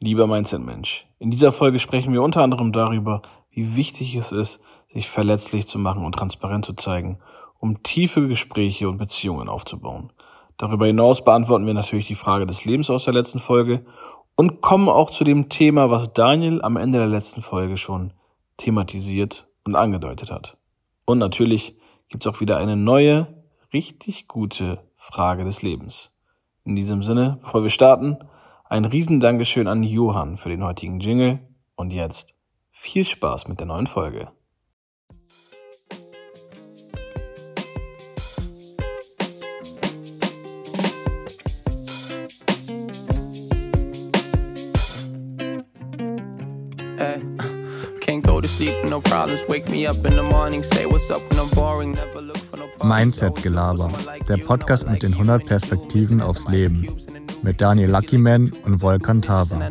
Lieber Mindset-Mensch, in dieser Folge sprechen wir unter anderem darüber, wie wichtig es ist, sich verletzlich zu machen und transparent zu zeigen, um tiefe Gespräche und Beziehungen aufzubauen. Darüber hinaus beantworten wir natürlich die Frage des Lebens aus der letzten Folge und kommen auch zu dem Thema, was Daniel am Ende der letzten Folge schon thematisiert und angedeutet hat. Und natürlich gibt es auch wieder eine neue, richtig gute Frage des Lebens. In diesem Sinne, bevor wir starten, ein riesen Dankeschön an Johann für den heutigen Jingle und jetzt viel Spaß mit der neuen Folge. Mindset-Gelaber, der Podcast mit den 100 Perspektiven aufs Leben. Mit Daniel Luckyman und Volkan Taba.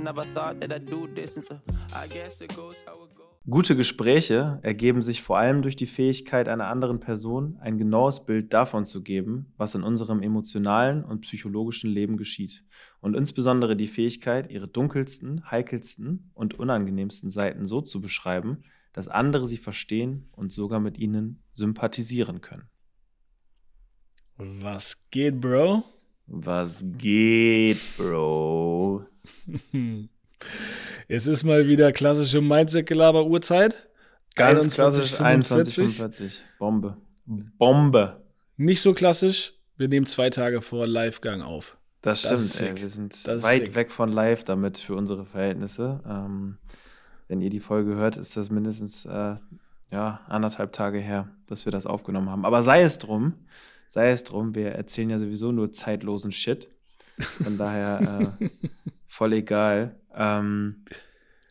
Gute Gespräche ergeben sich vor allem durch die Fähigkeit einer anderen Person, ein genaues Bild davon zu geben, was in unserem emotionalen und psychologischen Leben geschieht. Und insbesondere die Fähigkeit, ihre dunkelsten, heikelsten und unangenehmsten Seiten so zu beschreiben, dass andere sie verstehen und sogar mit ihnen sympathisieren können. Was geht, Bro? Was geht, Bro? es ist mal wieder klassische Mindset-Gelaber-Uhrzeit. Ganz klassisch 21.45. Bombe. Bombe. Nicht so klassisch. Wir nehmen zwei Tage vor Live-Gang auf. Das stimmt, das ey. Wir sind weit weg von live damit für unsere Verhältnisse. Ähm, wenn ihr die Folge hört, ist das mindestens äh, ja, anderthalb Tage her, dass wir das aufgenommen haben. Aber sei es drum sei es drum, wir erzählen ja sowieso nur zeitlosen Shit. Von daher äh, voll egal. Ähm,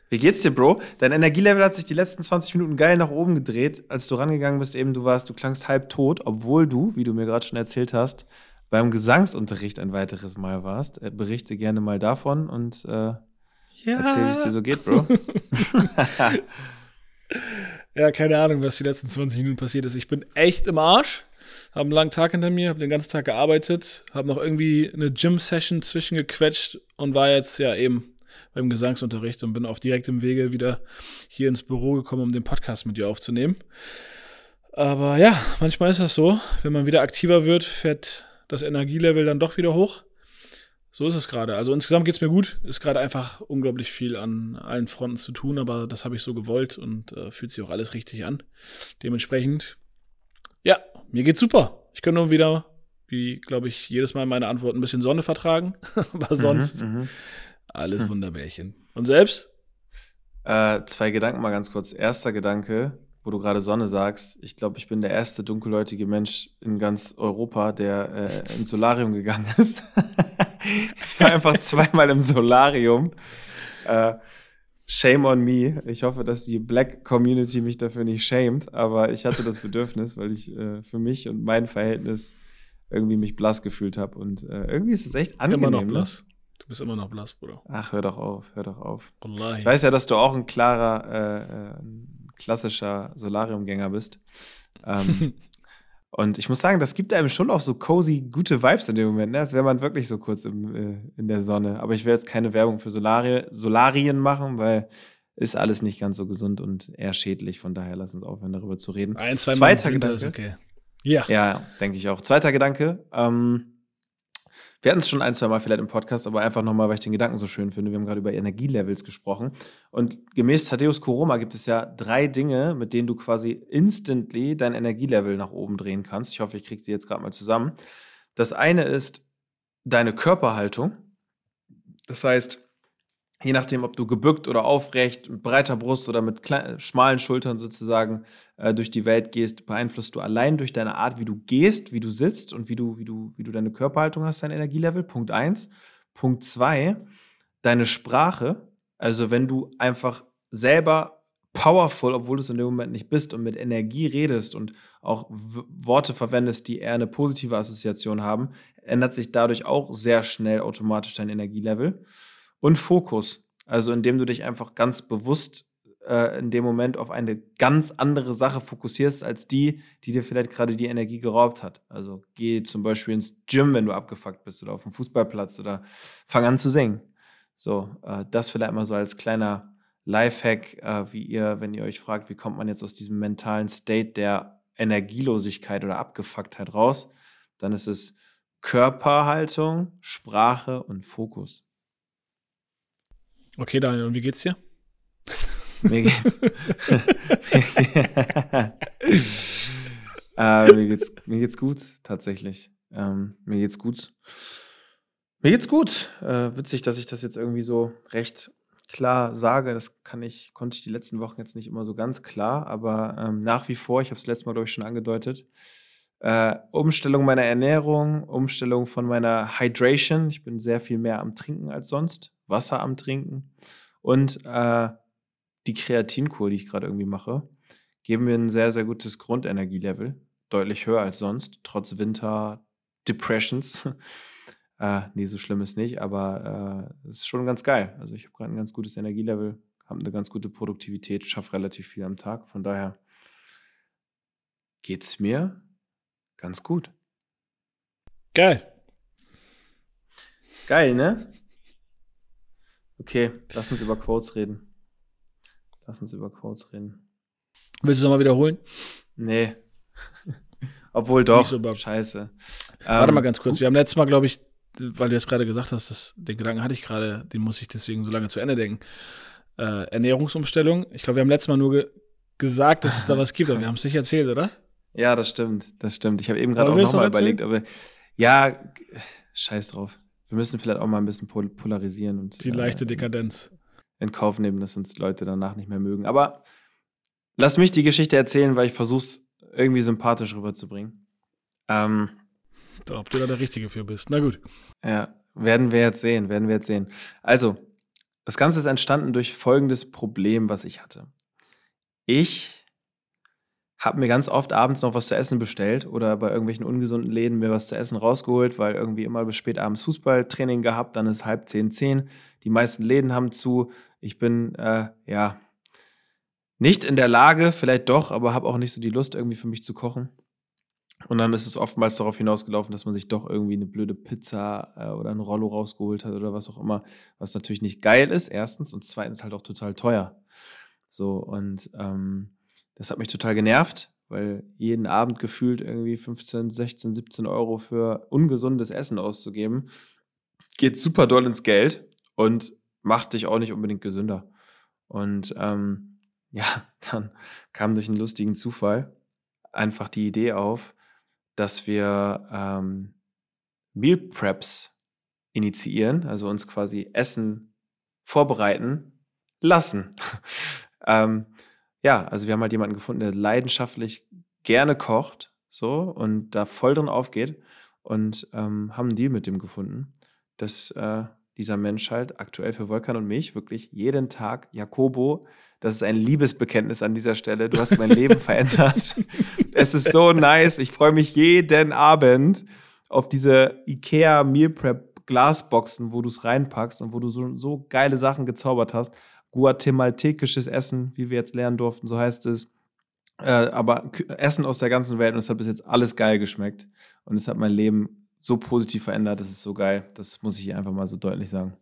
wie geht's dir, Bro? Dein Energielevel hat sich die letzten 20 Minuten geil nach oben gedreht, als du rangegangen bist, eben du warst, du klangst halb tot, obwohl du, wie du mir gerade schon erzählt hast, beim Gesangsunterricht ein weiteres Mal warst. Äh, berichte gerne mal davon und äh, ja. erzähl, wie es dir so geht, Bro. ja, keine Ahnung, was die letzten 20 Minuten passiert ist. Ich bin echt im Arsch habe einen langen Tag hinter mir, habe den ganzen Tag gearbeitet, habe noch irgendwie eine Gym-Session zwischengequetscht und war jetzt ja eben beim Gesangsunterricht und bin auf direktem Wege wieder hier ins Büro gekommen, um den Podcast mit dir aufzunehmen. Aber ja, manchmal ist das so. Wenn man wieder aktiver wird, fährt das Energielevel dann doch wieder hoch. So ist es gerade. Also insgesamt geht es mir gut. Ist gerade einfach unglaublich viel an allen Fronten zu tun, aber das habe ich so gewollt und äh, fühlt sich auch alles richtig an. Dementsprechend ja, mir geht's super. Ich kann nur wieder, wie glaube ich, jedes Mal meine Antwort ein bisschen Sonne vertragen. Aber mhm, sonst mhm, alles hm. Wunderbärchen. Und selbst? Äh, zwei Gedanken mal ganz kurz. Erster Gedanke, wo du gerade Sonne sagst. Ich glaube, ich bin der erste dunkelhäutige Mensch in ganz Europa, der äh, ins Solarium gegangen ist. ich war einfach zweimal im Solarium. Äh, Shame on me. Ich hoffe, dass die Black Community mich dafür nicht shamed, aber ich hatte das Bedürfnis, weil ich äh, für mich und mein Verhältnis irgendwie mich blass gefühlt habe. Und äh, irgendwie ist es echt angenehm. Immer noch ne? blass. Du bist immer noch blass, Bruder. Ach, hör doch auf, hör doch auf. Wallahi. Ich weiß ja, dass du auch ein klarer, äh, äh klassischer Solariumgänger bist. Ähm, Und ich muss sagen, das gibt einem schon auch so cozy, gute Vibes in dem Moment, ne? als wäre man wirklich so kurz im, äh, in der Sonne. Aber ich will jetzt keine Werbung für Solari Solarien machen, weil ist alles nicht ganz so gesund und eher schädlich. Von daher lass uns aufhören, darüber zu reden. Ein, zwei Zweiter Gedanke. Okay. Ja. Ja, denke ich auch. Zweiter Gedanke. Ähm, wir hatten es schon ein, zwei Mal vielleicht im Podcast, aber einfach nochmal, weil ich den Gedanken so schön finde. Wir haben gerade über Energielevels gesprochen. Und gemäß Thaddeus Koroma gibt es ja drei Dinge, mit denen du quasi instantly dein Energielevel nach oben drehen kannst. Ich hoffe, ich kriege sie jetzt gerade mal zusammen. Das eine ist deine Körperhaltung. Das heißt, je nachdem, ob du gebückt oder aufrecht, mit breiter Brust oder mit schmalen Schultern sozusagen äh, durch die Welt gehst, beeinflusst du allein durch deine Art, wie du gehst, wie du sitzt und wie du, wie du, wie du deine Körperhaltung hast, dein Energielevel. Punkt eins. Punkt zwei, deine Sprache. Also wenn du einfach selber powerful, obwohl du es in dem Moment nicht bist und mit Energie redest und auch Worte verwendest, die eher eine positive Assoziation haben, ändert sich dadurch auch sehr schnell automatisch dein Energielevel. Und Fokus, also indem du dich einfach ganz bewusst äh, in dem Moment auf eine ganz andere Sache fokussierst, als die, die dir vielleicht gerade die Energie geraubt hat. Also geh zum Beispiel ins Gym, wenn du abgefuckt bist oder auf dem Fußballplatz oder fang an zu singen. So, äh, das vielleicht mal so als kleiner Lifehack, äh, wie ihr, wenn ihr euch fragt, wie kommt man jetzt aus diesem mentalen State der Energielosigkeit oder Abgefucktheit raus, dann ist es Körperhaltung, Sprache und Fokus. Okay, Daniel, und wie geht's dir? Mir geht's. äh, mir, geht's mir geht's gut, tatsächlich. Ähm, mir geht's gut. Mir geht's gut. Äh, witzig, dass ich das jetzt irgendwie so recht klar sage. Das kann ich, konnte ich die letzten Wochen jetzt nicht immer so ganz klar, aber ähm, nach wie vor, ich habe es letztes Mal, glaube ich, schon angedeutet, äh, Umstellung meiner Ernährung, Umstellung von meiner Hydration. Ich bin sehr viel mehr am Trinken als sonst, Wasser am Trinken und äh, die Kreatinkur, die ich gerade irgendwie mache, geben mir ein sehr, sehr gutes Grundenergielevel. Deutlich höher als sonst, trotz Winter, Depressions. äh, nee, so schlimm ist nicht, aber es äh, ist schon ganz geil. Also ich habe gerade ein ganz gutes Energielevel, habe eine ganz gute Produktivität, schaffe relativ viel am Tag. Von daher geht es mir ganz gut. Geil. Geil, ne? Okay, lass uns über Quotes reden. Lass uns über Quotes reden. Willst du es nochmal wiederholen? Nee. Obwohl doch. So Scheiße. Warte ähm, mal ganz kurz. Wir haben letztes Mal, glaube ich, weil du jetzt gerade gesagt hast, dass, den Gedanken hatte ich gerade, den muss ich deswegen so lange zu Ende denken. Äh, Ernährungsumstellung. Ich glaube, wir haben letztes Mal nur ge gesagt, dass es da was gibt, aber wir haben es nicht erzählt, oder? Ja, das stimmt. Das stimmt. Ich habe eben gerade auch nochmal überlegt, aber ja, scheiß drauf. Wir müssen vielleicht auch mal ein bisschen pol polarisieren und die leichte äh, Dekadenz in Kauf nehmen, dass uns Leute danach nicht mehr mögen. Aber lass mich die Geschichte erzählen, weil ich versuche es irgendwie sympathisch rüberzubringen. Ähm, Ob du da der Richtige für bist. Na gut. Ja, werden wir jetzt sehen, werden wir jetzt sehen. Also, das Ganze ist entstanden durch folgendes Problem, was ich hatte. Ich habe mir ganz oft abends noch was zu essen bestellt oder bei irgendwelchen ungesunden Läden mir was zu essen rausgeholt, weil irgendwie immer bis spät abends Fußballtraining gehabt, dann ist halb zehn, zehn. Die meisten Läden haben zu. Ich bin, äh, ja, nicht in der Lage, vielleicht doch, aber habe auch nicht so die Lust, irgendwie für mich zu kochen. Und dann ist es oftmals darauf hinausgelaufen, dass man sich doch irgendwie eine blöde Pizza äh, oder ein Rollo rausgeholt hat oder was auch immer, was natürlich nicht geil ist, erstens, und zweitens halt auch total teuer. So, und ähm, das hat mich total genervt, weil jeden Abend gefühlt irgendwie 15, 16, 17 Euro für ungesundes Essen auszugeben, geht super doll ins Geld und macht dich auch nicht unbedingt gesünder. Und ähm, ja, dann kam durch einen lustigen Zufall einfach die Idee auf, dass wir ähm, Meal Preps initiieren, also uns quasi Essen vorbereiten lassen. ähm, ja, also wir haben halt jemanden gefunden, der leidenschaftlich gerne kocht, so und da voll drin aufgeht und ähm, haben einen Deal mit dem gefunden, dass äh, dieser Mensch halt aktuell für Volkan und mich wirklich jeden Tag Jakobo, das ist ein Liebesbekenntnis an dieser Stelle. Du hast mein Leben verändert. Es ist so nice. Ich freue mich jeden Abend auf diese IKEA Meal Prep Glasboxen, wo du es reinpackst und wo du so, so geile Sachen gezaubert hast guatemaltekisches Essen, wie wir jetzt lernen durften, so heißt es. Äh, aber Essen aus der ganzen Welt und es hat bis jetzt alles geil geschmeckt. Und es hat mein Leben so positiv verändert, das ist so geil. Das muss ich einfach mal so deutlich sagen.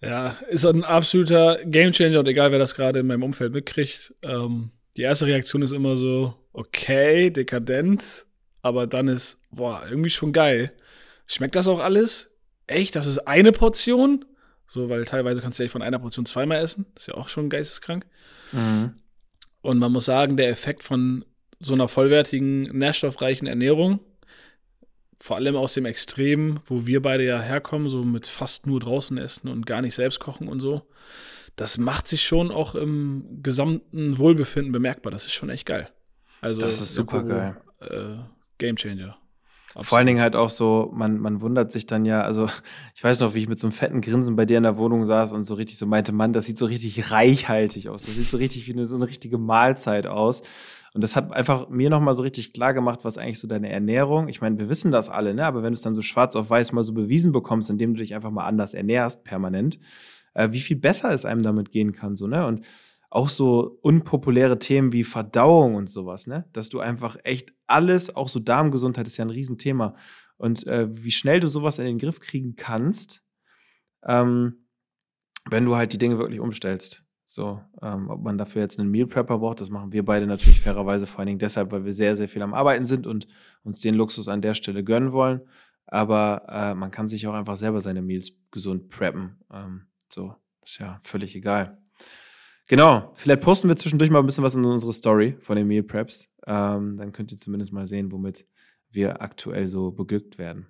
Ja, ist ein absoluter Gamechanger und egal, wer das gerade in meinem Umfeld mitkriegt. Ähm, die erste Reaktion ist immer so, okay, dekadent, aber dann ist, boah, irgendwie schon geil. Schmeckt das auch alles? Echt? Das ist eine Portion? So, weil teilweise kannst du ja von einer Portion zweimal essen. Ist ja auch schon geisteskrank. Mhm. Und man muss sagen, der Effekt von so einer vollwertigen, nährstoffreichen Ernährung, vor allem aus dem Extrem, wo wir beide ja herkommen, so mit fast nur draußen essen und gar nicht selbst kochen und so, das macht sich schon auch im gesamten Wohlbefinden bemerkbar. Das ist schon echt geil. Also, das ist super geil. Äh, Game Changer. Absolut. Vor allen Dingen halt auch so, man, man wundert sich dann ja, also ich weiß noch, wie ich mit so einem fetten Grinsen bei dir in der Wohnung saß und so richtig so meinte, Mann, das sieht so richtig reichhaltig aus. Das sieht so richtig wie eine, so eine richtige Mahlzeit aus. Und das hat einfach mir nochmal so richtig klar gemacht, was eigentlich so deine Ernährung, ich meine, wir wissen das alle, ne? Aber wenn du es dann so schwarz auf weiß mal so bewiesen bekommst, indem du dich einfach mal anders ernährst, permanent, äh, wie viel besser es einem damit gehen kann, so, ne? Und auch so unpopuläre Themen wie Verdauung und sowas, ne? Dass du einfach echt alles, auch so Darmgesundheit ist ja ein Riesenthema. Und äh, wie schnell du sowas in den Griff kriegen kannst, ähm, wenn du halt die Dinge wirklich umstellst. So, ähm, ob man dafür jetzt einen Meal Prepper braucht, das machen wir beide natürlich fairerweise vor allen Dingen deshalb, weil wir sehr, sehr viel am Arbeiten sind und uns den Luxus an der Stelle gönnen wollen. Aber äh, man kann sich auch einfach selber seine Meals gesund preppen. Ähm, so, ist ja völlig egal. Genau, vielleicht posten wir zwischendurch mal ein bisschen was in unsere Story von den Meal Preps. Ähm, dann könnt ihr zumindest mal sehen, womit wir aktuell so beglückt werden.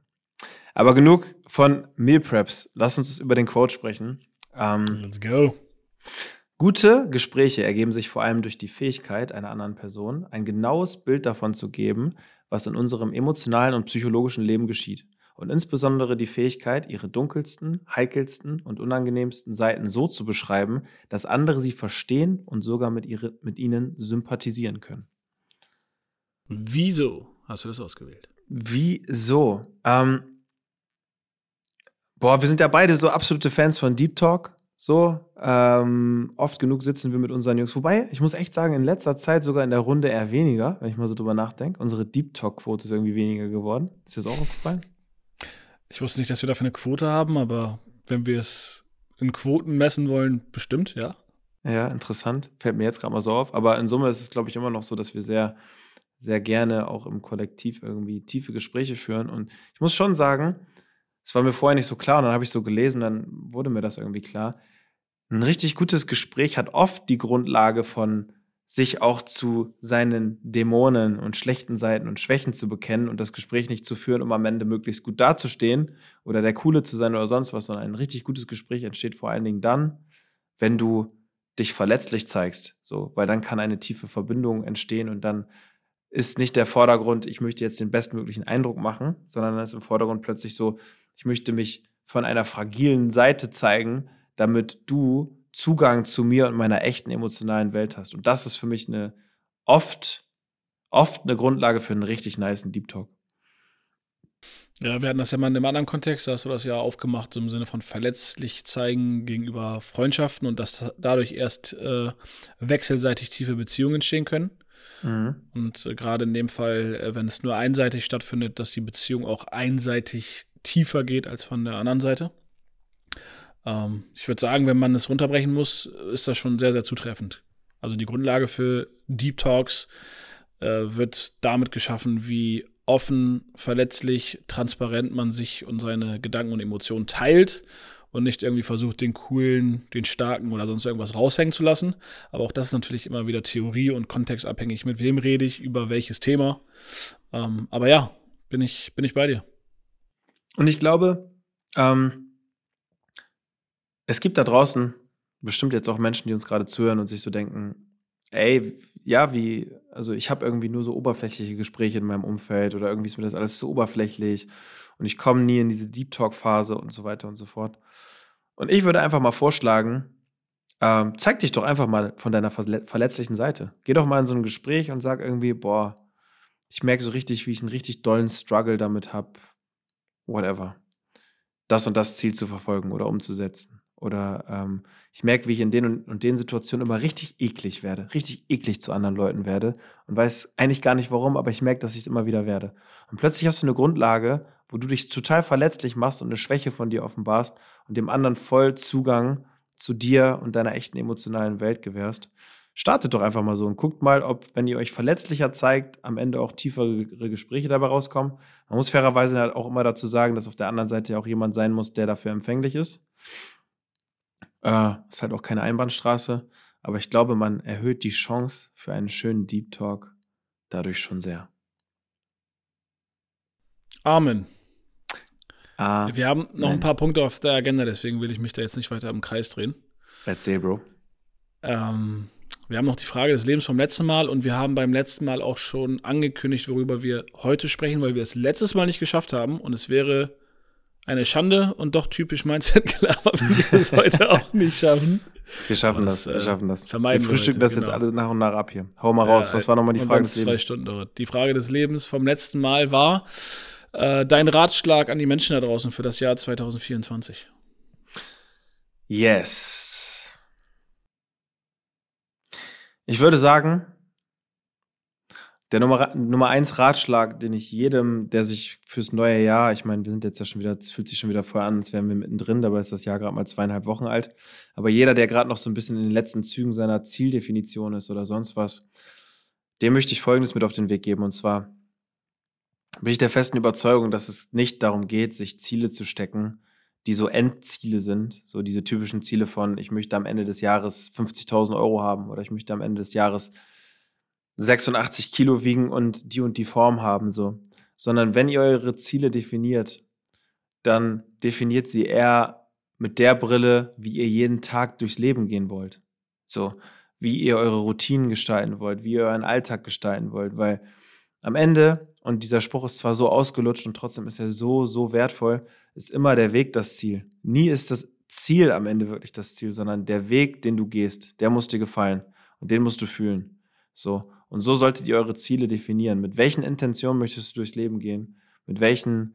Aber genug von Meal Preps. Lass uns über den Quote sprechen. Ähm, Let's go. Gute Gespräche ergeben sich vor allem durch die Fähigkeit einer anderen Person, ein genaues Bild davon zu geben, was in unserem emotionalen und psychologischen Leben geschieht. Und insbesondere die Fähigkeit, ihre dunkelsten, heikelsten und unangenehmsten Seiten so zu beschreiben, dass andere sie verstehen und sogar mit, ihre, mit ihnen sympathisieren können. Wieso hast du das ausgewählt? Wieso? Ähm, boah, wir sind ja beide so absolute Fans von Deep Talk. So, ähm, oft genug sitzen wir mit unseren Jungs. Wobei, ich muss echt sagen, in letzter Zeit sogar in der Runde eher weniger, wenn ich mal so drüber nachdenke. Unsere Deep Talk-Quote ist irgendwie weniger geworden. Ist dir das auch aufgefallen? Ich wusste nicht, dass wir dafür eine Quote haben, aber wenn wir es in Quoten messen wollen, bestimmt, ja. Ja, interessant. Fällt mir jetzt gerade mal so auf. Aber in Summe ist es, glaube ich, immer noch so, dass wir sehr, sehr gerne auch im Kollektiv irgendwie tiefe Gespräche führen. Und ich muss schon sagen, es war mir vorher nicht so klar und dann habe ich so gelesen, dann wurde mir das irgendwie klar. Ein richtig gutes Gespräch hat oft die Grundlage von sich auch zu seinen Dämonen und schlechten Seiten und Schwächen zu bekennen und das Gespräch nicht zu führen, um am Ende möglichst gut dazustehen oder der Coole zu sein oder sonst was, sondern ein richtig gutes Gespräch entsteht vor allen Dingen dann, wenn du dich verletzlich zeigst, so, weil dann kann eine tiefe Verbindung entstehen und dann ist nicht der Vordergrund, ich möchte jetzt den bestmöglichen Eindruck machen, sondern dann ist im Vordergrund plötzlich so, ich möchte mich von einer fragilen Seite zeigen, damit du Zugang zu mir und meiner echten emotionalen Welt hast. Und das ist für mich eine oft, oft eine Grundlage für einen richtig niceen Deep Talk. Ja, wir hatten das ja mal in einem anderen Kontext, da hast du das ja aufgemacht, so im Sinne von verletzlich zeigen gegenüber Freundschaften und dass dadurch erst äh, wechselseitig tiefe Beziehungen entstehen können. Mhm. Und äh, gerade in dem Fall, äh, wenn es nur einseitig stattfindet, dass die Beziehung auch einseitig tiefer geht als von der anderen Seite. Ähm, ich würde sagen, wenn man es runterbrechen muss, ist das schon sehr, sehr zutreffend. Also die Grundlage für Deep Talks äh, wird damit geschaffen, wie offen, verletzlich, transparent man sich und seine Gedanken und Emotionen teilt und nicht irgendwie versucht, den coolen, den starken oder sonst irgendwas raushängen zu lassen. Aber auch das ist natürlich immer wieder Theorie und kontextabhängig. Mit wem rede ich, über welches Thema. Ähm, aber ja, bin ich, bin ich bei dir. Und ich glaube, ähm, es gibt da draußen bestimmt jetzt auch Menschen, die uns gerade zuhören und sich so denken, ey, ja, wie, also ich habe irgendwie nur so oberflächliche Gespräche in meinem Umfeld oder irgendwie ist mir das alles zu oberflächlich und ich komme nie in diese Deep Talk-Phase und so weiter und so fort. Und ich würde einfach mal vorschlagen, ähm, zeig dich doch einfach mal von deiner verletzlichen Seite. Geh doch mal in so ein Gespräch und sag irgendwie, boah, ich merke so richtig, wie ich einen richtig dollen Struggle damit habe, whatever, das und das Ziel zu verfolgen oder umzusetzen. Oder ähm, ich merke, wie ich in den und, und den Situationen immer richtig eklig werde, richtig eklig zu anderen Leuten werde und weiß eigentlich gar nicht warum, aber ich merke, dass ich es immer wieder werde. Und plötzlich hast du eine Grundlage, wo du dich total verletzlich machst und eine Schwäche von dir offenbarst und dem anderen voll Zugang zu dir und deiner echten emotionalen Welt gewährst startet doch einfach mal so und guckt mal, ob, wenn ihr euch verletzlicher zeigt, am Ende auch tiefere Gespräche dabei rauskommen. Man muss fairerweise halt auch immer dazu sagen, dass auf der anderen Seite ja auch jemand sein muss, der dafür empfänglich ist. Äh, ist halt auch keine Einbahnstraße, aber ich glaube, man erhöht die Chance für einen schönen Deep Talk dadurch schon sehr. Amen. Ah, Wir haben noch nein. ein paar Punkte auf der Agenda, deswegen will ich mich da jetzt nicht weiter im Kreis drehen. Erzähl, Bro. Ähm, wir haben noch die Frage des Lebens vom letzten Mal und wir haben beim letzten Mal auch schon angekündigt, worüber wir heute sprechen, weil wir es letztes Mal nicht geschafft haben und es wäre eine Schande und doch typisch Mindset-Gelaber, wenn wir es heute auch nicht schaffen. Wir schaffen das, das, wir äh, schaffen das. Vermeiden wir frühstücken das genau. jetzt alles nach und nach ab hier. Hau mal raus, was war nochmal die Frage des Lebens? Zwei Stunden dauert. Die Frage des Lebens vom letzten Mal war äh, dein Ratschlag an die Menschen da draußen für das Jahr 2024. Yes. Ich würde sagen, der Nummer, Nummer eins Ratschlag, den ich jedem, der sich fürs neue Jahr, ich meine, wir sind jetzt ja schon wieder, es fühlt sich schon wieder voll an, als wären wir mittendrin, dabei ist das Jahr gerade mal zweieinhalb Wochen alt. Aber jeder, der gerade noch so ein bisschen in den letzten Zügen seiner Zieldefinition ist oder sonst was, dem möchte ich Folgendes mit auf den Weg geben. Und zwar bin ich der festen Überzeugung, dass es nicht darum geht, sich Ziele zu stecken, die so Endziele sind, so diese typischen Ziele von, ich möchte am Ende des Jahres 50.000 Euro haben oder ich möchte am Ende des Jahres 86 Kilo wiegen und die und die Form haben, so. Sondern wenn ihr eure Ziele definiert, dann definiert sie eher mit der Brille, wie ihr jeden Tag durchs Leben gehen wollt. So, wie ihr eure Routinen gestalten wollt, wie ihr euren Alltag gestalten wollt, weil am Ende, und dieser Spruch ist zwar so ausgelutscht und trotzdem ist er so, so wertvoll, ist immer der Weg das Ziel. Nie ist das Ziel am Ende wirklich das Ziel, sondern der Weg, den du gehst, der muss dir gefallen und den musst du fühlen. So. Und so solltet ihr eure Ziele definieren. Mit welchen Intentionen möchtest du durchs Leben gehen? Mit welchen,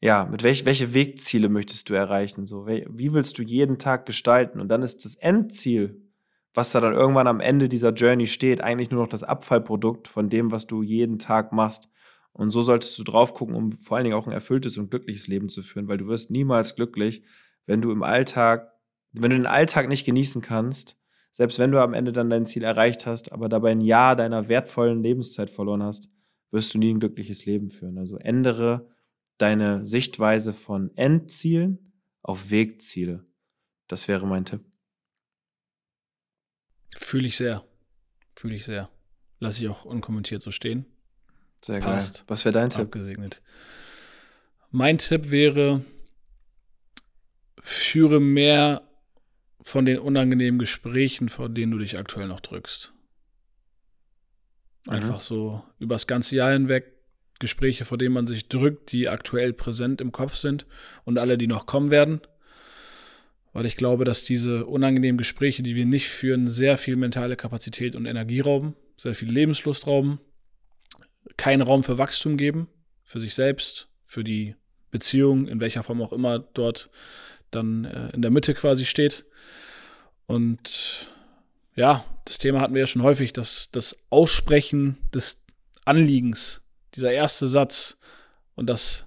ja, mit welch, welche Wegziele möchtest du erreichen? So, wie willst du jeden Tag gestalten? Und dann ist das Endziel, was da dann irgendwann am Ende dieser Journey steht, eigentlich nur noch das Abfallprodukt von dem, was du jeden Tag machst. Und so solltest du drauf gucken, um vor allen Dingen auch ein erfülltes und glückliches Leben zu führen, weil du wirst niemals glücklich, wenn du im Alltag, wenn du den Alltag nicht genießen kannst, selbst wenn du am Ende dann dein Ziel erreicht hast, aber dabei ein Jahr deiner wertvollen Lebenszeit verloren hast, wirst du nie ein glückliches Leben führen. Also ändere deine Sichtweise von Endzielen auf Wegziele. Das wäre mein Tipp. Fühle ich sehr. Fühle ich sehr. Lasse ich auch unkommentiert so stehen. Sehr Passt. geil. Was wäre dein Tipp? Abgesegnet. Mein Tipp wäre, führe mehr von den unangenehmen Gesprächen, vor denen du dich aktuell noch drückst. Einfach mhm. so übers ganze Jahr hinweg Gespräche, vor denen man sich drückt, die aktuell präsent im Kopf sind und alle, die noch kommen werden. Weil ich glaube, dass diese unangenehmen Gespräche, die wir nicht führen, sehr viel mentale Kapazität und Energie rauben, sehr viel Lebenslust rauben, keinen Raum für Wachstum geben, für sich selbst, für die Beziehung, in welcher Form auch immer dort dann äh, in der Mitte quasi steht. Und ja, das Thema hatten wir ja schon häufig, dass das Aussprechen des Anliegens, dieser erste Satz und das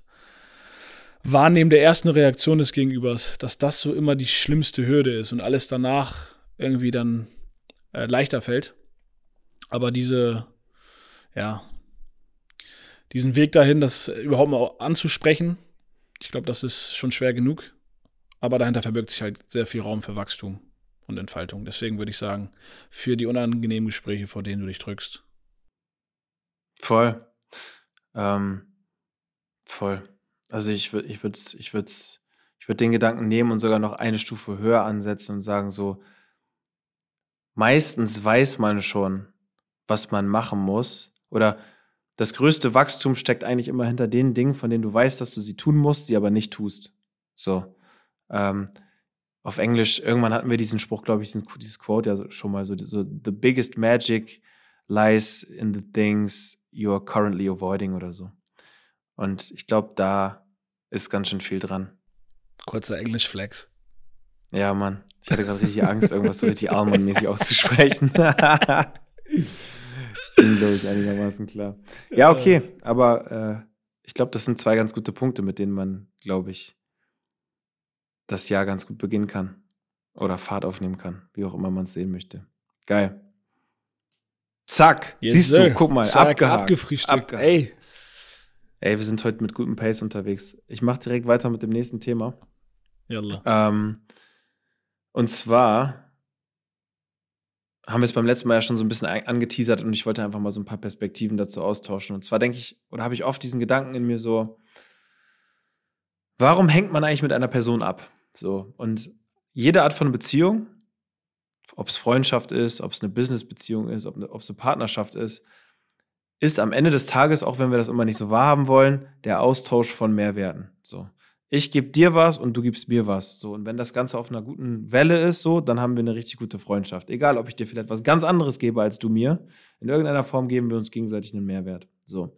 Wahrnehmen der ersten Reaktion des Gegenübers, dass das so immer die schlimmste Hürde ist und alles danach irgendwie dann äh, leichter fällt. Aber diese, ja, diesen Weg dahin, das überhaupt mal anzusprechen, ich glaube, das ist schon schwer genug. Aber dahinter verbirgt sich halt sehr viel Raum für Wachstum und Entfaltung. Deswegen würde ich sagen, für die unangenehmen Gespräche, vor denen du dich drückst. Voll. Ähm, voll. Also ich würde, ich würde, ich würde, ich würde den Gedanken nehmen und sogar noch eine Stufe höher ansetzen und sagen so, meistens weiß man schon, was man machen muss. Oder das größte Wachstum steckt eigentlich immer hinter den Dingen, von denen du weißt, dass du sie tun musst, sie aber nicht tust. So. Ähm, auf Englisch, irgendwann hatten wir diesen Spruch, glaube ich, dieses Quote ja schon mal so, so, the biggest magic lies in the things you are currently avoiding oder so. Und ich glaube, da ist ganz schön viel dran. Kurzer Englisch-Flex. Ja, Mann. Ich hatte gerade richtig Angst, irgendwas so richtig Almond-mäßig auszusprechen. Ging, glaube ich, einigermaßen klar. Ja, okay. Aber äh, ich glaube, das sind zwei ganz gute Punkte, mit denen man, glaube ich, das Jahr ganz gut beginnen kann. Oder Fahrt aufnehmen kann, wie auch immer man es sehen möchte. Geil. Zack, yes, siehst sir. du, guck mal, Zack, abgehakt. Abgefrühstückt, abgehakt. ey. Ey, wir sind heute mit gutem Pace unterwegs. Ich mache direkt weiter mit dem nächsten Thema. Yalla. Ähm, und zwar haben wir es beim letzten Mal ja schon so ein bisschen angeteasert und ich wollte einfach mal so ein paar Perspektiven dazu austauschen. Und zwar denke ich, oder habe ich oft diesen Gedanken in mir so, warum hängt man eigentlich mit einer Person ab? So, und jede Art von Beziehung, ob es Freundschaft ist, ob es eine Businessbeziehung ist, ob, ob es eine Partnerschaft ist, ist am Ende des Tages, auch wenn wir das immer nicht so wahrhaben wollen, der Austausch von Mehrwerten. So. Ich gebe dir was und du gibst mir was. So. Und wenn das Ganze auf einer guten Welle ist, so, dann haben wir eine richtig gute Freundschaft. Egal, ob ich dir vielleicht was ganz anderes gebe als du mir. In irgendeiner Form geben wir uns gegenseitig einen Mehrwert. So.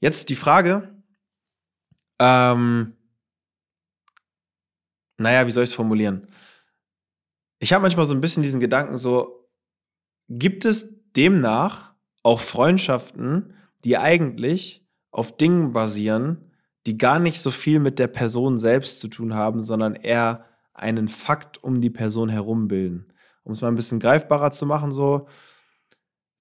Jetzt die Frage, ähm, naja, wie soll ich es formulieren? Ich habe manchmal so ein bisschen diesen Gedanken so, gibt es demnach auch Freundschaften, die eigentlich auf Dingen basieren, die gar nicht so viel mit der Person selbst zu tun haben, sondern eher einen Fakt um die Person herum bilden. Um es mal ein bisschen greifbarer zu machen, so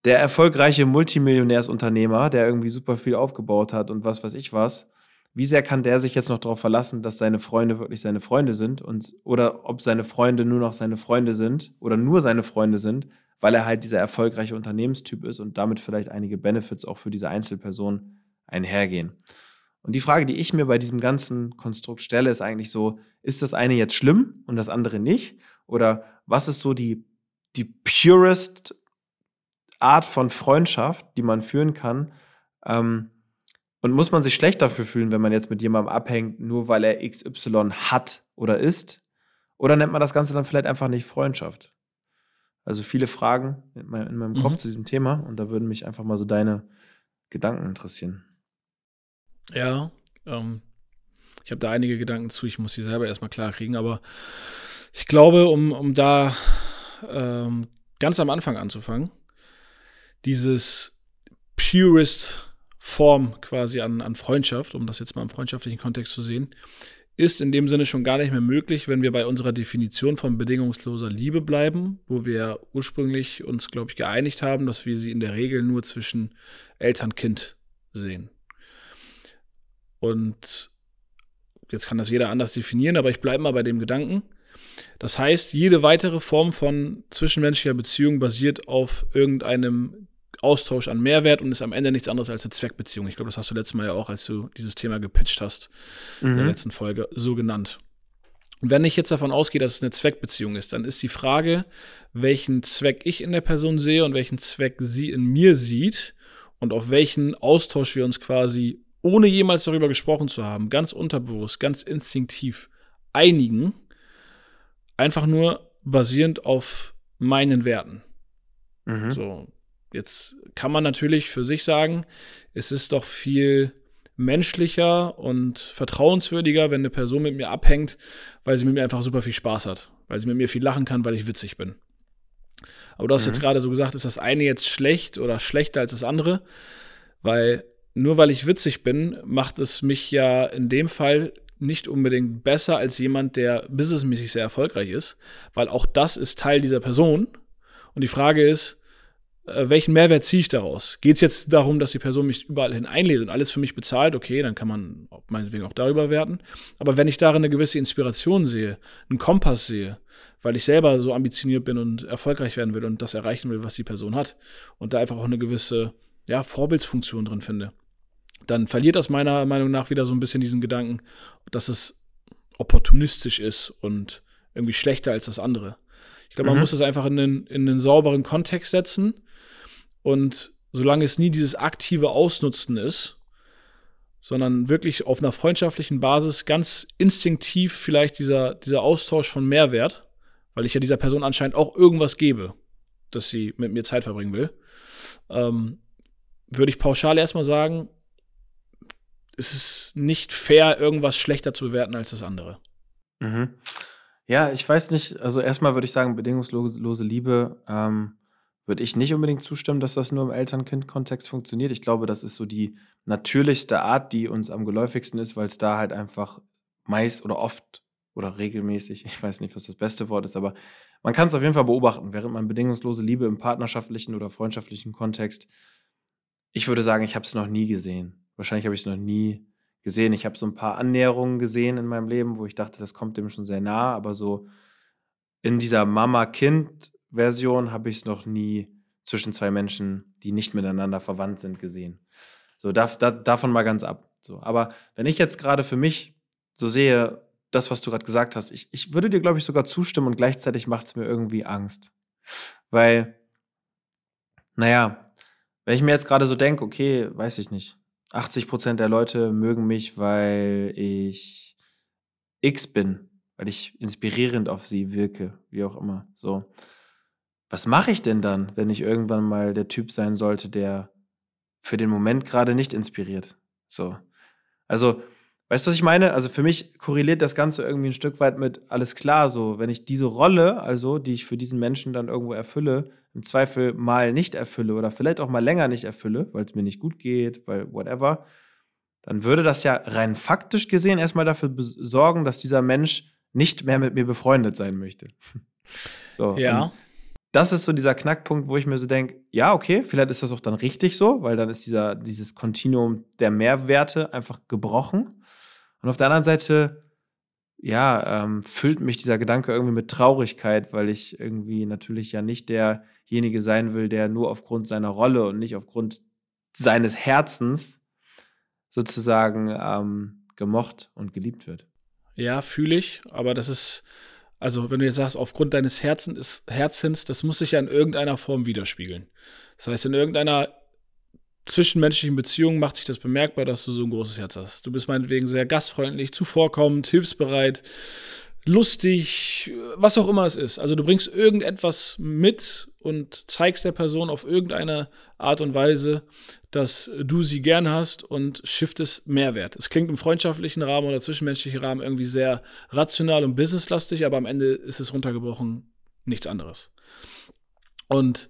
der erfolgreiche Multimillionärsunternehmer, der irgendwie super viel aufgebaut hat und was weiß ich was, wie sehr kann der sich jetzt noch darauf verlassen, dass seine Freunde wirklich seine Freunde sind und oder ob seine Freunde nur noch seine Freunde sind oder nur seine Freunde sind, weil er halt dieser erfolgreiche Unternehmenstyp ist und damit vielleicht einige Benefits auch für diese Einzelperson einhergehen. Und die Frage, die ich mir bei diesem ganzen Konstrukt stelle, ist eigentlich so, ist das eine jetzt schlimm und das andere nicht? Oder was ist so die, die purest Art von Freundschaft, die man führen kann? Ähm, und muss man sich schlecht dafür fühlen, wenn man jetzt mit jemandem abhängt, nur weil er XY hat oder ist? Oder nennt man das Ganze dann vielleicht einfach nicht Freundschaft? Also viele Fragen in meinem, in meinem mhm. Kopf zu diesem Thema und da würden mich einfach mal so deine Gedanken interessieren. Ja, ähm, ich habe da einige Gedanken zu, ich muss sie selber erstmal klar kriegen, aber ich glaube, um, um da ähm, ganz am Anfang anzufangen, dieses purest Form quasi an, an Freundschaft, um das jetzt mal im freundschaftlichen Kontext zu sehen, ist in dem Sinne schon gar nicht mehr möglich, wenn wir bei unserer Definition von bedingungsloser Liebe bleiben, wo wir ursprünglich uns, glaube ich, geeinigt haben, dass wir sie in der Regel nur zwischen Eltern-Kind sehen. Und jetzt kann das jeder anders definieren, aber ich bleibe mal bei dem Gedanken. Das heißt, jede weitere Form von zwischenmenschlicher Beziehung basiert auf irgendeinem Austausch an Mehrwert und ist am Ende nichts anderes als eine Zweckbeziehung. Ich glaube, das hast du letztes Mal ja auch, als du dieses Thema gepitcht hast, mhm. in der mhm. letzten Folge, so genannt. Und wenn ich jetzt davon ausgehe, dass es eine Zweckbeziehung ist, dann ist die Frage, welchen Zweck ich in der Person sehe und welchen Zweck sie in mir sieht und auf welchen Austausch wir uns quasi, ohne jemals darüber gesprochen zu haben, ganz unterbewusst, ganz instinktiv einigen, einfach nur basierend auf meinen Werten. Mhm. So, Jetzt kann man natürlich für sich sagen, es ist doch viel menschlicher und vertrauenswürdiger, wenn eine Person mit mir abhängt, weil sie mit mir einfach super viel Spaß hat, weil sie mit mir viel lachen kann, weil ich witzig bin. Aber du hast mhm. jetzt gerade so gesagt, ist das eine jetzt schlecht oder schlechter als das andere, weil nur weil ich witzig bin, macht es mich ja in dem Fall nicht unbedingt besser als jemand, der businessmäßig sehr erfolgreich ist, weil auch das ist Teil dieser Person. Und die Frage ist, welchen Mehrwert ziehe ich daraus? Geht es jetzt darum, dass die Person mich überall hin einlädt und alles für mich bezahlt? Okay, dann kann man meinetwegen auch darüber werten. Aber wenn ich darin eine gewisse Inspiration sehe, einen Kompass sehe, weil ich selber so ambitioniert bin und erfolgreich werden will und das erreichen will, was die Person hat und da einfach auch eine gewisse ja, Vorbildsfunktion drin finde, dann verliert das meiner Meinung nach wieder so ein bisschen diesen Gedanken, dass es opportunistisch ist und irgendwie schlechter als das andere. Ich glaube, man mhm. muss es einfach in einen, in einen sauberen Kontext setzen und solange es nie dieses aktive Ausnutzen ist, sondern wirklich auf einer freundschaftlichen Basis ganz instinktiv vielleicht dieser, dieser Austausch von Mehrwert, weil ich ja dieser Person anscheinend auch irgendwas gebe, dass sie mit mir Zeit verbringen will, ähm, würde ich pauschal erstmal sagen, es ist nicht fair, irgendwas schlechter zu bewerten als das andere. Mhm. Ja, ich weiß nicht, also erstmal würde ich sagen, bedingungslose Liebe ähm, würde ich nicht unbedingt zustimmen, dass das nur im Eltern-Kind-Kontext funktioniert. Ich glaube, das ist so die natürlichste Art, die uns am geläufigsten ist, weil es da halt einfach meist oder oft oder regelmäßig, ich weiß nicht, was das beste Wort ist, aber man kann es auf jeden Fall beobachten, während man bedingungslose Liebe im partnerschaftlichen oder freundschaftlichen Kontext, ich würde sagen, ich habe es noch nie gesehen. Wahrscheinlich habe ich es noch nie gesehen. Ich habe so ein paar Annäherungen gesehen in meinem Leben, wo ich dachte, das kommt dem schon sehr nah, aber so in dieser Mama-Kind- Version habe ich es noch nie zwischen zwei Menschen, die nicht miteinander verwandt sind, gesehen. So, da, da, davon mal ganz ab. So, aber wenn ich jetzt gerade für mich so sehe, das, was du gerade gesagt hast, ich, ich würde dir, glaube ich, sogar zustimmen und gleichzeitig macht es mir irgendwie Angst. Weil, naja, wenn ich mir jetzt gerade so denke, okay, weiß ich nicht, 80 Prozent der Leute mögen mich, weil ich X bin, weil ich inspirierend auf sie wirke, wie auch immer. So was mache ich denn dann, wenn ich irgendwann mal der Typ sein sollte, der für den Moment gerade nicht inspiriert? So. Also, weißt du, was ich meine? Also für mich korreliert das Ganze irgendwie ein Stück weit mit alles klar, so, wenn ich diese Rolle, also, die ich für diesen Menschen dann irgendwo erfülle, im Zweifel mal nicht erfülle oder vielleicht auch mal länger nicht erfülle, weil es mir nicht gut geht, weil whatever, dann würde das ja rein faktisch gesehen erstmal dafür sorgen, dass dieser Mensch nicht mehr mit mir befreundet sein möchte. so, ja. Das ist so dieser Knackpunkt, wo ich mir so denke, ja, okay, vielleicht ist das auch dann richtig so, weil dann ist dieser, dieses Kontinuum der Mehrwerte einfach gebrochen. Und auf der anderen Seite ja, ähm, füllt mich dieser Gedanke irgendwie mit Traurigkeit, weil ich irgendwie natürlich ja nicht derjenige sein will, der nur aufgrund seiner Rolle und nicht aufgrund seines Herzens sozusagen ähm, gemocht und geliebt wird. Ja, fühle ich, aber das ist, also wenn du jetzt sagst, aufgrund deines Herzens, Herzens, das muss sich ja in irgendeiner Form widerspiegeln. Das heißt, in irgendeiner zwischenmenschlichen Beziehungen macht sich das bemerkbar, dass du so ein großes Herz hast. Du bist meinetwegen sehr gastfreundlich, zuvorkommend, hilfsbereit, lustig, was auch immer es ist. Also du bringst irgendetwas mit und zeigst der Person auf irgendeine Art und Weise, dass du sie gern hast und shiftest Mehrwert. Es klingt im freundschaftlichen Rahmen oder zwischenmenschlichen Rahmen irgendwie sehr rational und businesslastig, aber am Ende ist es runtergebrochen nichts anderes. Und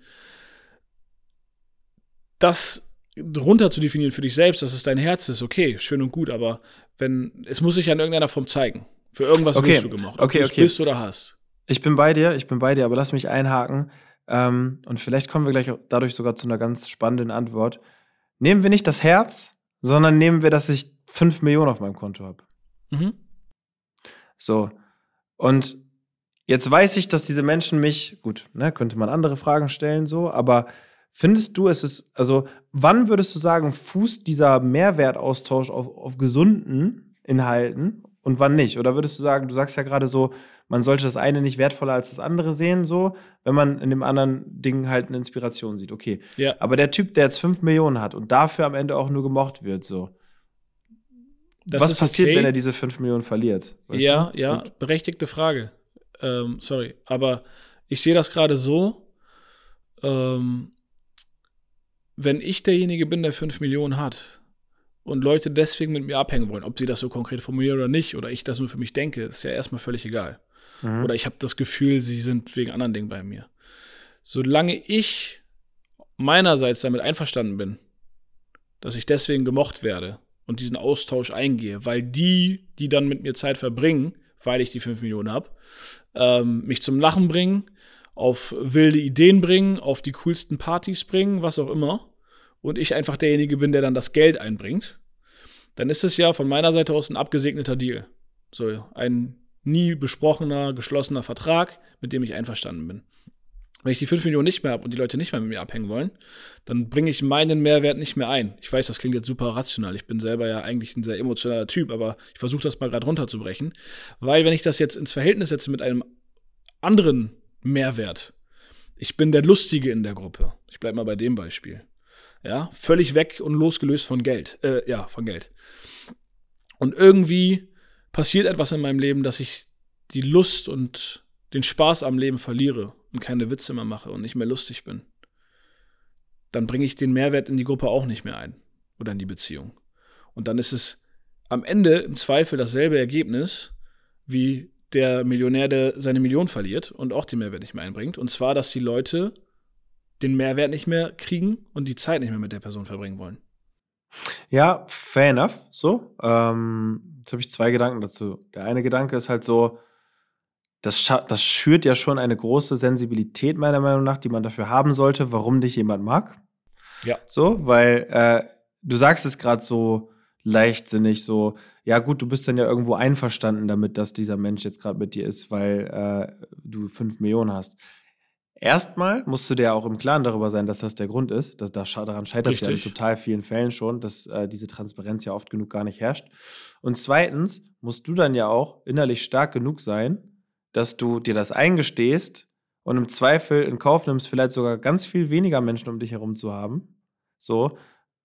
das runter zu definieren für dich selbst, dass es dein Herz ist, okay, schön und gut, aber wenn, es muss sich ja in irgendeiner Form zeigen. Für irgendwas okay. wirst du gemacht, ob okay, okay. bist oder hast. Ich bin bei dir, ich bin bei dir, aber lass mich einhaken. Ähm, und vielleicht kommen wir gleich dadurch sogar zu einer ganz spannenden Antwort. Nehmen wir nicht das Herz, sondern nehmen wir, dass ich 5 Millionen auf meinem Konto habe. Mhm. So. Und jetzt weiß ich, dass diese Menschen mich, gut, ne, könnte man andere Fragen stellen, so, aber Findest du, es ist, also, wann würdest du sagen, fußt dieser Mehrwertaustausch auf, auf gesunden Inhalten und wann nicht? Oder würdest du sagen, du sagst ja gerade so, man sollte das eine nicht wertvoller als das andere sehen, so, wenn man in dem anderen Ding halt eine Inspiration sieht. Okay. Ja. Aber der Typ, der jetzt 5 Millionen hat und dafür am Ende auch nur gemocht wird, so. Das Was passiert, okay. wenn er diese 5 Millionen verliert? ja, du? ja, und berechtigte Frage. Ähm, sorry. Aber ich sehe das gerade so. Ähm, wenn ich derjenige bin, der 5 Millionen hat und Leute deswegen mit mir abhängen wollen, ob sie das so konkret formulieren oder nicht, oder ich das nur für mich denke, ist ja erstmal völlig egal. Mhm. Oder ich habe das Gefühl, sie sind wegen anderen Dingen bei mir. Solange ich meinerseits damit einverstanden bin, dass ich deswegen gemocht werde und diesen Austausch eingehe, weil die, die dann mit mir Zeit verbringen, weil ich die 5 Millionen habe, ähm, mich zum Lachen bringen, auf wilde Ideen bringen, auf die coolsten Partys bringen, was auch immer, und ich einfach derjenige bin, der dann das Geld einbringt, dann ist es ja von meiner Seite aus ein abgesegneter Deal. So ein nie besprochener, geschlossener Vertrag, mit dem ich einverstanden bin. Wenn ich die 5 Millionen nicht mehr habe und die Leute nicht mehr mit mir abhängen wollen, dann bringe ich meinen Mehrwert nicht mehr ein. Ich weiß, das klingt jetzt super rational. Ich bin selber ja eigentlich ein sehr emotionaler Typ, aber ich versuche das mal gerade runterzubrechen. Weil, wenn ich das jetzt ins Verhältnis setze mit einem anderen Mehrwert. Ich bin der Lustige in der Gruppe. Ich bleibe mal bei dem Beispiel. Ja, völlig weg und losgelöst von Geld. Äh, ja, von Geld. Und irgendwie passiert etwas in meinem Leben, dass ich die Lust und den Spaß am Leben verliere und keine Witze mehr mache und nicht mehr lustig bin. Dann bringe ich den Mehrwert in die Gruppe auch nicht mehr ein oder in die Beziehung. Und dann ist es am Ende im Zweifel dasselbe Ergebnis wie der Millionär, der seine Million verliert und auch den Mehrwert nicht mehr einbringt. Und zwar, dass die Leute den Mehrwert nicht mehr kriegen und die Zeit nicht mehr mit der Person verbringen wollen. Ja, fair enough. So. Ähm, jetzt habe ich zwei Gedanken dazu. Der eine Gedanke ist halt so, das, das schürt ja schon eine große Sensibilität, meiner Meinung nach, die man dafür haben sollte, warum dich jemand mag. Ja. So, weil äh, du sagst es gerade so leichtsinnig, so, ja gut, du bist dann ja irgendwo einverstanden damit, dass dieser Mensch jetzt gerade mit dir ist, weil äh, du fünf Millionen hast. Erstmal musst du dir auch im Klaren darüber sein, dass das der Grund ist. Das, das, daran scheitert es ja in total vielen Fällen schon, dass äh, diese Transparenz ja oft genug gar nicht herrscht. Und zweitens musst du dann ja auch innerlich stark genug sein, dass du dir das eingestehst und im Zweifel in Kauf nimmst, vielleicht sogar ganz viel weniger Menschen um dich herum zu haben. So,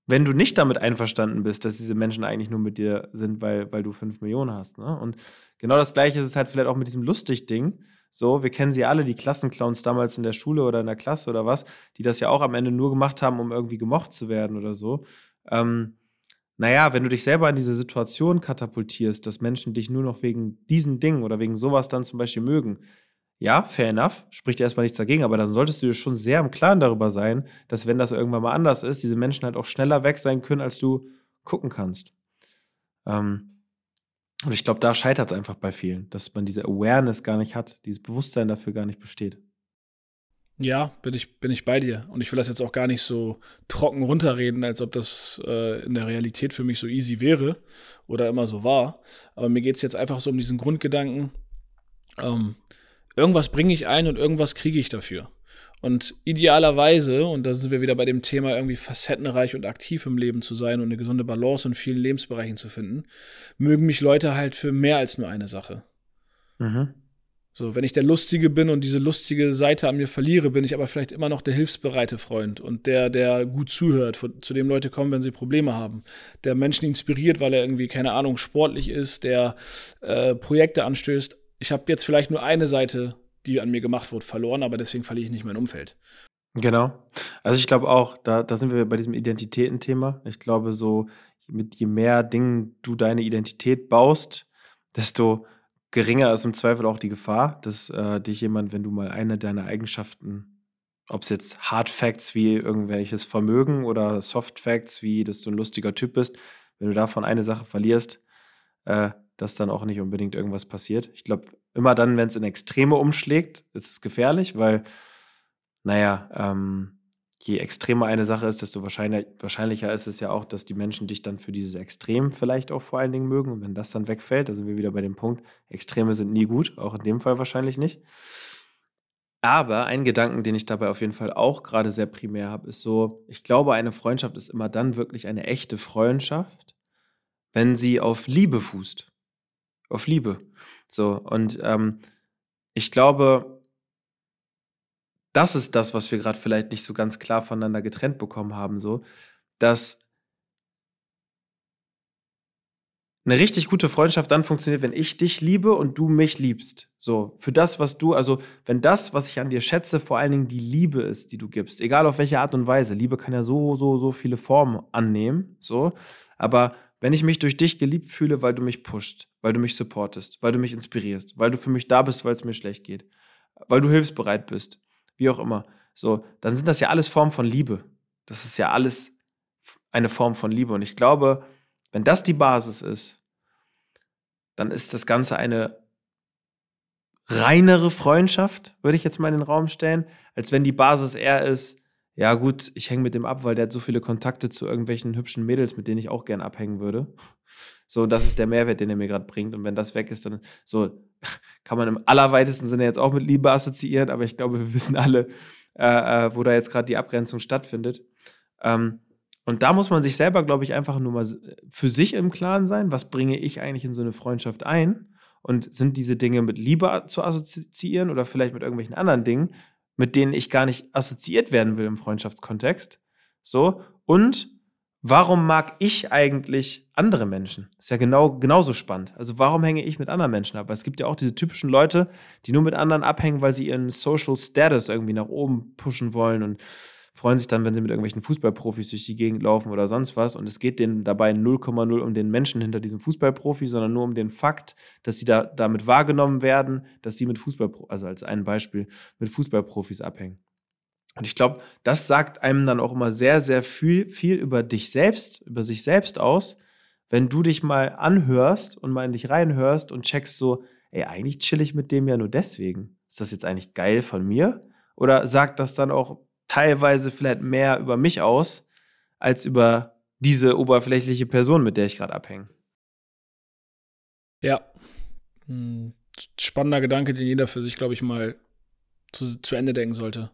wenn du nicht damit einverstanden bist, dass diese Menschen eigentlich nur mit dir sind, weil, weil du fünf Millionen hast. Ne? Und genau das Gleiche ist es halt vielleicht auch mit diesem Lustig-Ding. So, wir kennen sie alle, die Klassenclowns damals in der Schule oder in der Klasse oder was, die das ja auch am Ende nur gemacht haben, um irgendwie gemocht zu werden oder so. Ähm, naja, wenn du dich selber in diese Situation katapultierst, dass Menschen dich nur noch wegen diesen Dingen oder wegen sowas dann zum Beispiel mögen, ja, fair enough, spricht erstmal nichts dagegen, aber dann solltest du dir schon sehr im Klaren darüber sein, dass wenn das irgendwann mal anders ist, diese Menschen halt auch schneller weg sein können, als du gucken kannst. Ähm, und ich glaube, da scheitert es einfach bei vielen, dass man diese Awareness gar nicht hat, dieses Bewusstsein dafür gar nicht besteht. Ja, bin ich, bin ich bei dir. Und ich will das jetzt auch gar nicht so trocken runterreden, als ob das äh, in der Realität für mich so easy wäre oder immer so war. Aber mir geht es jetzt einfach so um diesen Grundgedanken, ähm, irgendwas bringe ich ein und irgendwas kriege ich dafür. Und idealerweise, und da sind wir wieder bei dem Thema, irgendwie facettenreich und aktiv im Leben zu sein und eine gesunde Balance in vielen Lebensbereichen zu finden, mögen mich Leute halt für mehr als nur eine Sache. Mhm. So, wenn ich der Lustige bin und diese lustige Seite an mir verliere, bin ich aber vielleicht immer noch der hilfsbereite Freund und der, der gut zuhört, zu dem Leute kommen, wenn sie Probleme haben, der Menschen inspiriert, weil er irgendwie, keine Ahnung, sportlich ist, der äh, Projekte anstößt. Ich habe jetzt vielleicht nur eine Seite, die an mir gemacht wurde, verloren, aber deswegen verliere ich nicht mein Umfeld. Genau. Also ich glaube auch, da, da sind wir bei diesem Identitätenthema. Ich glaube, so mit je mehr Dingen du deine Identität baust, desto geringer ist im Zweifel auch die Gefahr, dass äh, dich jemand, wenn du mal eine deiner Eigenschaften, ob es jetzt Hard Facts wie irgendwelches Vermögen oder Soft Facts wie, dass du ein lustiger Typ bist, wenn du davon eine Sache verlierst, äh, dass dann auch nicht unbedingt irgendwas passiert. Ich glaube, immer dann, wenn es in Extreme umschlägt, ist es gefährlich, weil, naja, ähm, je extremer eine Sache ist, desto wahrscheinlich, wahrscheinlicher ist es ja auch, dass die Menschen dich dann für dieses Extrem vielleicht auch vor allen Dingen mögen. Und wenn das dann wegfällt, da sind wir wieder bei dem Punkt, Extreme sind nie gut, auch in dem Fall wahrscheinlich nicht. Aber ein Gedanken, den ich dabei auf jeden Fall auch gerade sehr primär habe, ist so, ich glaube, eine Freundschaft ist immer dann wirklich eine echte Freundschaft, wenn sie auf Liebe fußt. Auf Liebe. So, und ähm, ich glaube, das ist das, was wir gerade vielleicht nicht so ganz klar voneinander getrennt bekommen haben, so, dass eine richtig gute Freundschaft dann funktioniert, wenn ich dich liebe und du mich liebst. So, für das, was du, also, wenn das, was ich an dir schätze, vor allen Dingen die Liebe ist, die du gibst, egal auf welche Art und Weise. Liebe kann ja so, so, so viele Formen annehmen, so, aber wenn ich mich durch dich geliebt fühle, weil du mich pusht, weil du mich supportest, weil du mich inspirierst, weil du für mich da bist, weil es mir schlecht geht, weil du hilfsbereit bist, wie auch immer. So, dann sind das ja alles Formen von Liebe. Das ist ja alles eine Form von Liebe. Und ich glaube, wenn das die Basis ist, dann ist das Ganze eine reinere Freundschaft, würde ich jetzt mal in den Raum stellen, als wenn die Basis eher ist, ja gut, ich hänge mit dem ab, weil der hat so viele Kontakte zu irgendwelchen hübschen Mädels, mit denen ich auch gern abhängen würde. So, das ist der Mehrwert, den er mir gerade bringt. Und wenn das weg ist, dann so, kann man im allerweitesten Sinne jetzt auch mit Liebe assoziieren, aber ich glaube, wir wissen alle, äh, äh, wo da jetzt gerade die Abgrenzung stattfindet. Ähm, und da muss man sich selber, glaube ich, einfach nur mal für sich im Klaren sein, was bringe ich eigentlich in so eine Freundschaft ein? Und sind diese Dinge mit Liebe zu assoziieren oder vielleicht mit irgendwelchen anderen Dingen, mit denen ich gar nicht assoziiert werden will im Freundschaftskontext? So. Und warum mag ich eigentlich andere Menschen? Ist ja genau, genauso spannend. Also warum hänge ich mit anderen Menschen ab? Weil es gibt ja auch diese typischen Leute, die nur mit anderen abhängen, weil sie ihren Social Status irgendwie nach oben pushen wollen und freuen sich dann, wenn sie mit irgendwelchen Fußballprofis durch die Gegend laufen oder sonst was. Und es geht denen dabei 0,0 um den Menschen hinter diesem Fußballprofi, sondern nur um den Fakt, dass sie da damit wahrgenommen werden, dass sie mit Fußball, also als ein Beispiel, mit Fußballprofis abhängen. Und ich glaube, das sagt einem dann auch immer sehr, sehr viel, viel über dich selbst, über sich selbst aus, wenn du dich mal anhörst und mal in dich reinhörst und checkst so, ey, eigentlich chill ich mit dem ja nur deswegen. Ist das jetzt eigentlich geil von mir? Oder sagt das dann auch teilweise vielleicht mehr über mich aus, als über diese oberflächliche Person, mit der ich gerade abhänge? Ja. Hm, spannender Gedanke, den jeder für sich, glaube ich, mal zu, zu Ende denken sollte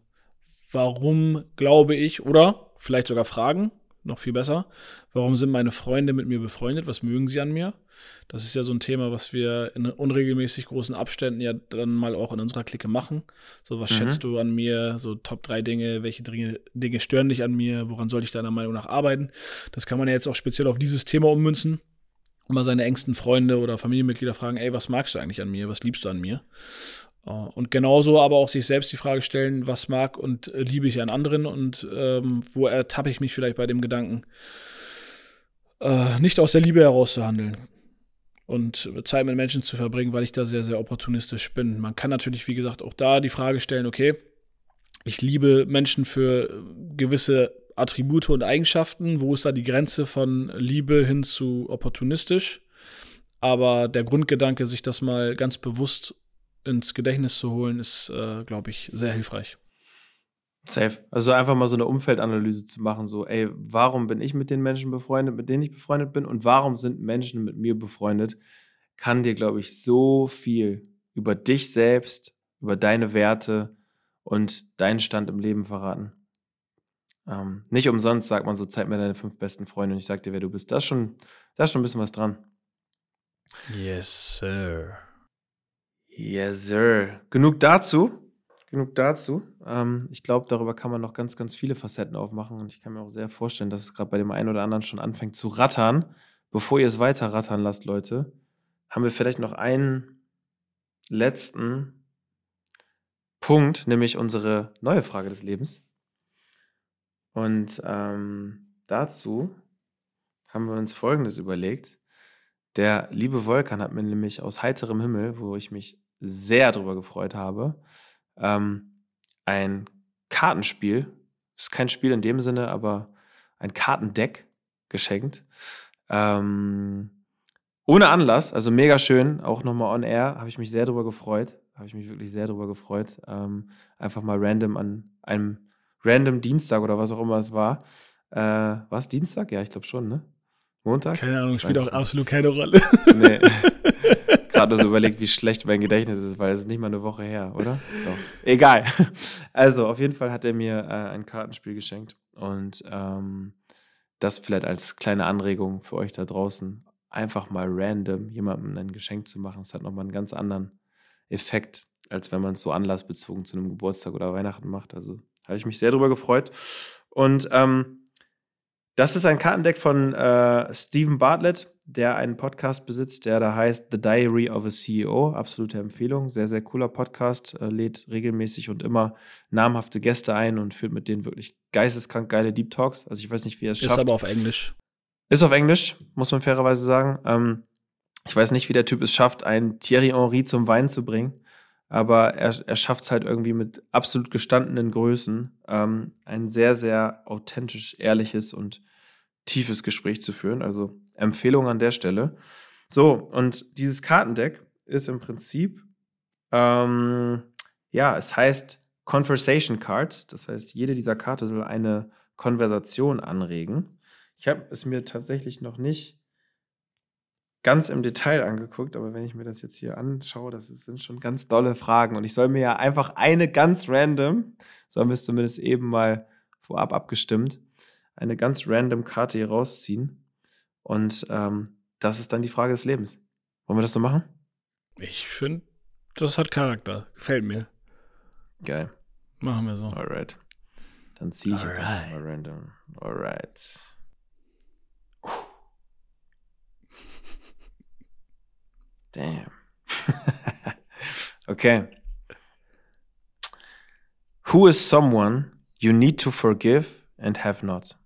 warum glaube ich, oder vielleicht sogar fragen, noch viel besser, warum sind meine Freunde mit mir befreundet, was mögen sie an mir? Das ist ja so ein Thema, was wir in unregelmäßig großen Abständen ja dann mal auch in unserer Clique machen. So, was mhm. schätzt du an mir? So Top 3 Dinge, welche Dinge, Dinge stören dich an mir? Woran soll ich deiner Meinung nach arbeiten? Das kann man ja jetzt auch speziell auf dieses Thema ummünzen. Und mal seine engsten Freunde oder Familienmitglieder fragen, ey, was magst du eigentlich an mir? Was liebst du an mir? Äh, und genauso aber auch sich selbst die Frage stellen, was mag und äh, liebe ich an anderen und ähm, wo ertappe ich mich vielleicht bei dem Gedanken, äh, nicht aus der Liebe heraus zu handeln. Und Zeit mit Menschen zu verbringen, weil ich da sehr, sehr opportunistisch bin. Man kann natürlich, wie gesagt, auch da die Frage stellen, okay, ich liebe Menschen für gewisse Attribute und Eigenschaften. Wo ist da die Grenze von Liebe hin zu opportunistisch? Aber der Grundgedanke, sich das mal ganz bewusst ins Gedächtnis zu holen, ist, äh, glaube ich, sehr hilfreich. Safe. Also einfach mal so eine Umfeldanalyse zu machen, so, ey, warum bin ich mit den Menschen befreundet, mit denen ich befreundet bin und warum sind Menschen mit mir befreundet, kann dir, glaube ich, so viel über dich selbst, über deine Werte und deinen Stand im Leben verraten. Ähm, nicht umsonst sagt man so, zeig mir deine fünf besten Freunde und ich sag dir, wer du bist. Da ist schon, da ist schon ein bisschen was dran. Yes, sir. Yes, sir. Genug dazu genug dazu. Ähm, ich glaube, darüber kann man noch ganz, ganz viele Facetten aufmachen und ich kann mir auch sehr vorstellen, dass es gerade bei dem einen oder anderen schon anfängt zu rattern. Bevor ihr es weiter rattern lasst, Leute, haben wir vielleicht noch einen letzten Punkt, nämlich unsere neue Frage des Lebens. Und ähm, dazu haben wir uns Folgendes überlegt. Der liebe Volkan hat mir nämlich aus heiterem Himmel, wo ich mich sehr darüber gefreut habe, ähm, ein Kartenspiel, ist kein Spiel in dem Sinne, aber ein Kartendeck geschenkt. Ähm, ohne Anlass, also mega schön, auch nochmal on air, habe ich mich sehr darüber gefreut. Habe ich mich wirklich sehr darüber gefreut. Ähm, einfach mal random an einem random Dienstag oder was auch immer es war. Äh, war es Dienstag? Ja, ich glaube schon, ne? Montag? Keine Ahnung, spielt auch absolut keine Rolle. Nee. gerade so überlegt, wie schlecht mein Gedächtnis ist, weil es ist nicht mal eine Woche her, oder? Doch. Egal. Also, auf jeden Fall hat er mir äh, ein Kartenspiel geschenkt. Und ähm, das vielleicht als kleine Anregung für euch da draußen. Einfach mal random jemandem ein Geschenk zu machen. Das hat nochmal einen ganz anderen Effekt, als wenn man es so anlassbezogen zu einem Geburtstag oder Weihnachten macht. Also habe ich mich sehr darüber gefreut. Und ähm, das ist ein Kartendeck von äh, Stephen Bartlett, der einen Podcast besitzt, der da heißt The Diary of a CEO. Absolute Empfehlung. Sehr, sehr cooler Podcast. Äh, lädt regelmäßig und immer namhafte Gäste ein und führt mit denen wirklich geisteskrank geile Deep Talks. Also ich weiß nicht, wie er es schafft. Ist aber auf Englisch. Ist auf Englisch, muss man fairerweise sagen. Ähm, ich weiß nicht, wie der Typ es schafft, einen Thierry Henry zum Weinen zu bringen. Aber er, er schafft es halt irgendwie mit absolut gestandenen Größen, ähm, ein sehr, sehr authentisch, ehrliches und tiefes Gespräch zu führen. Also Empfehlung an der Stelle. So, und dieses Kartendeck ist im Prinzip, ähm, ja, es heißt Conversation Cards. Das heißt, jede dieser Karte soll eine Konversation anregen. Ich habe es mir tatsächlich noch nicht ganz im Detail angeguckt, aber wenn ich mir das jetzt hier anschaue, das sind schon ganz dolle Fragen. Und ich soll mir ja einfach eine ganz random, so haben wir es zumindest eben mal vorab abgestimmt, eine ganz random Karte hier rausziehen. Und ähm, das ist dann die Frage des Lebens. Wollen wir das so machen? Ich finde, das hat Charakter. Gefällt mir. Geil. Machen wir so. Alright. Dann ziehe ich Alright. jetzt einfach mal random. Alright. Damn. okay. Who is someone you need to forgive and have not?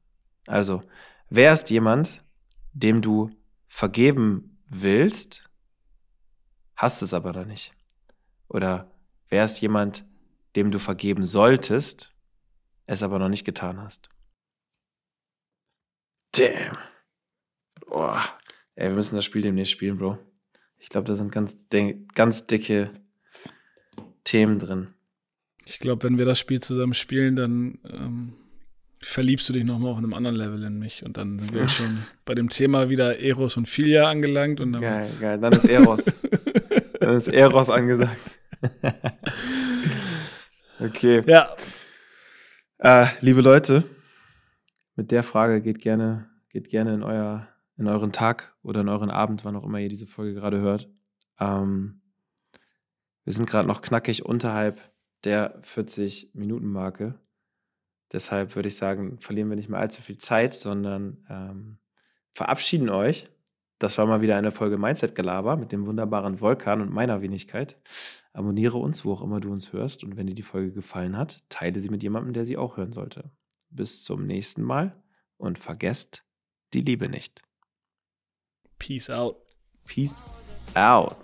Also, wer ist jemand, dem du vergeben willst, hast es aber noch nicht? Oder wer ist jemand, dem du vergeben solltest, es aber noch nicht getan hast? Damn. Boah. Ey, wir müssen das Spiel demnächst spielen, Bro. Ich glaube, da sind ganz, ganz dicke Themen drin. Ich glaube, wenn wir das Spiel zusammen spielen, dann ähm, verliebst du dich nochmal auf einem anderen Level in mich. Und dann sind wir schon bei dem Thema wieder Eros und Filia angelangt. Und dann geil, geil. Dann ist Eros. dann ist Eros angesagt. okay. Ja. Äh, liebe Leute, mit der Frage geht gerne, geht gerne in, euer, in euren Tag oder in euren Abend, wann auch immer ihr diese Folge gerade hört. Ähm, wir sind gerade noch knackig unterhalb der 40-Minuten-Marke. Deshalb würde ich sagen, verlieren wir nicht mehr allzu viel Zeit, sondern ähm, verabschieden euch. Das war mal wieder eine Folge Mindset-Gelaber mit dem wunderbaren Vulkan und meiner Wenigkeit. Abonniere uns, wo auch immer du uns hörst. Und wenn dir die Folge gefallen hat, teile sie mit jemandem, der sie auch hören sollte. Bis zum nächsten Mal und vergesst die Liebe nicht. Peace out. Peace out.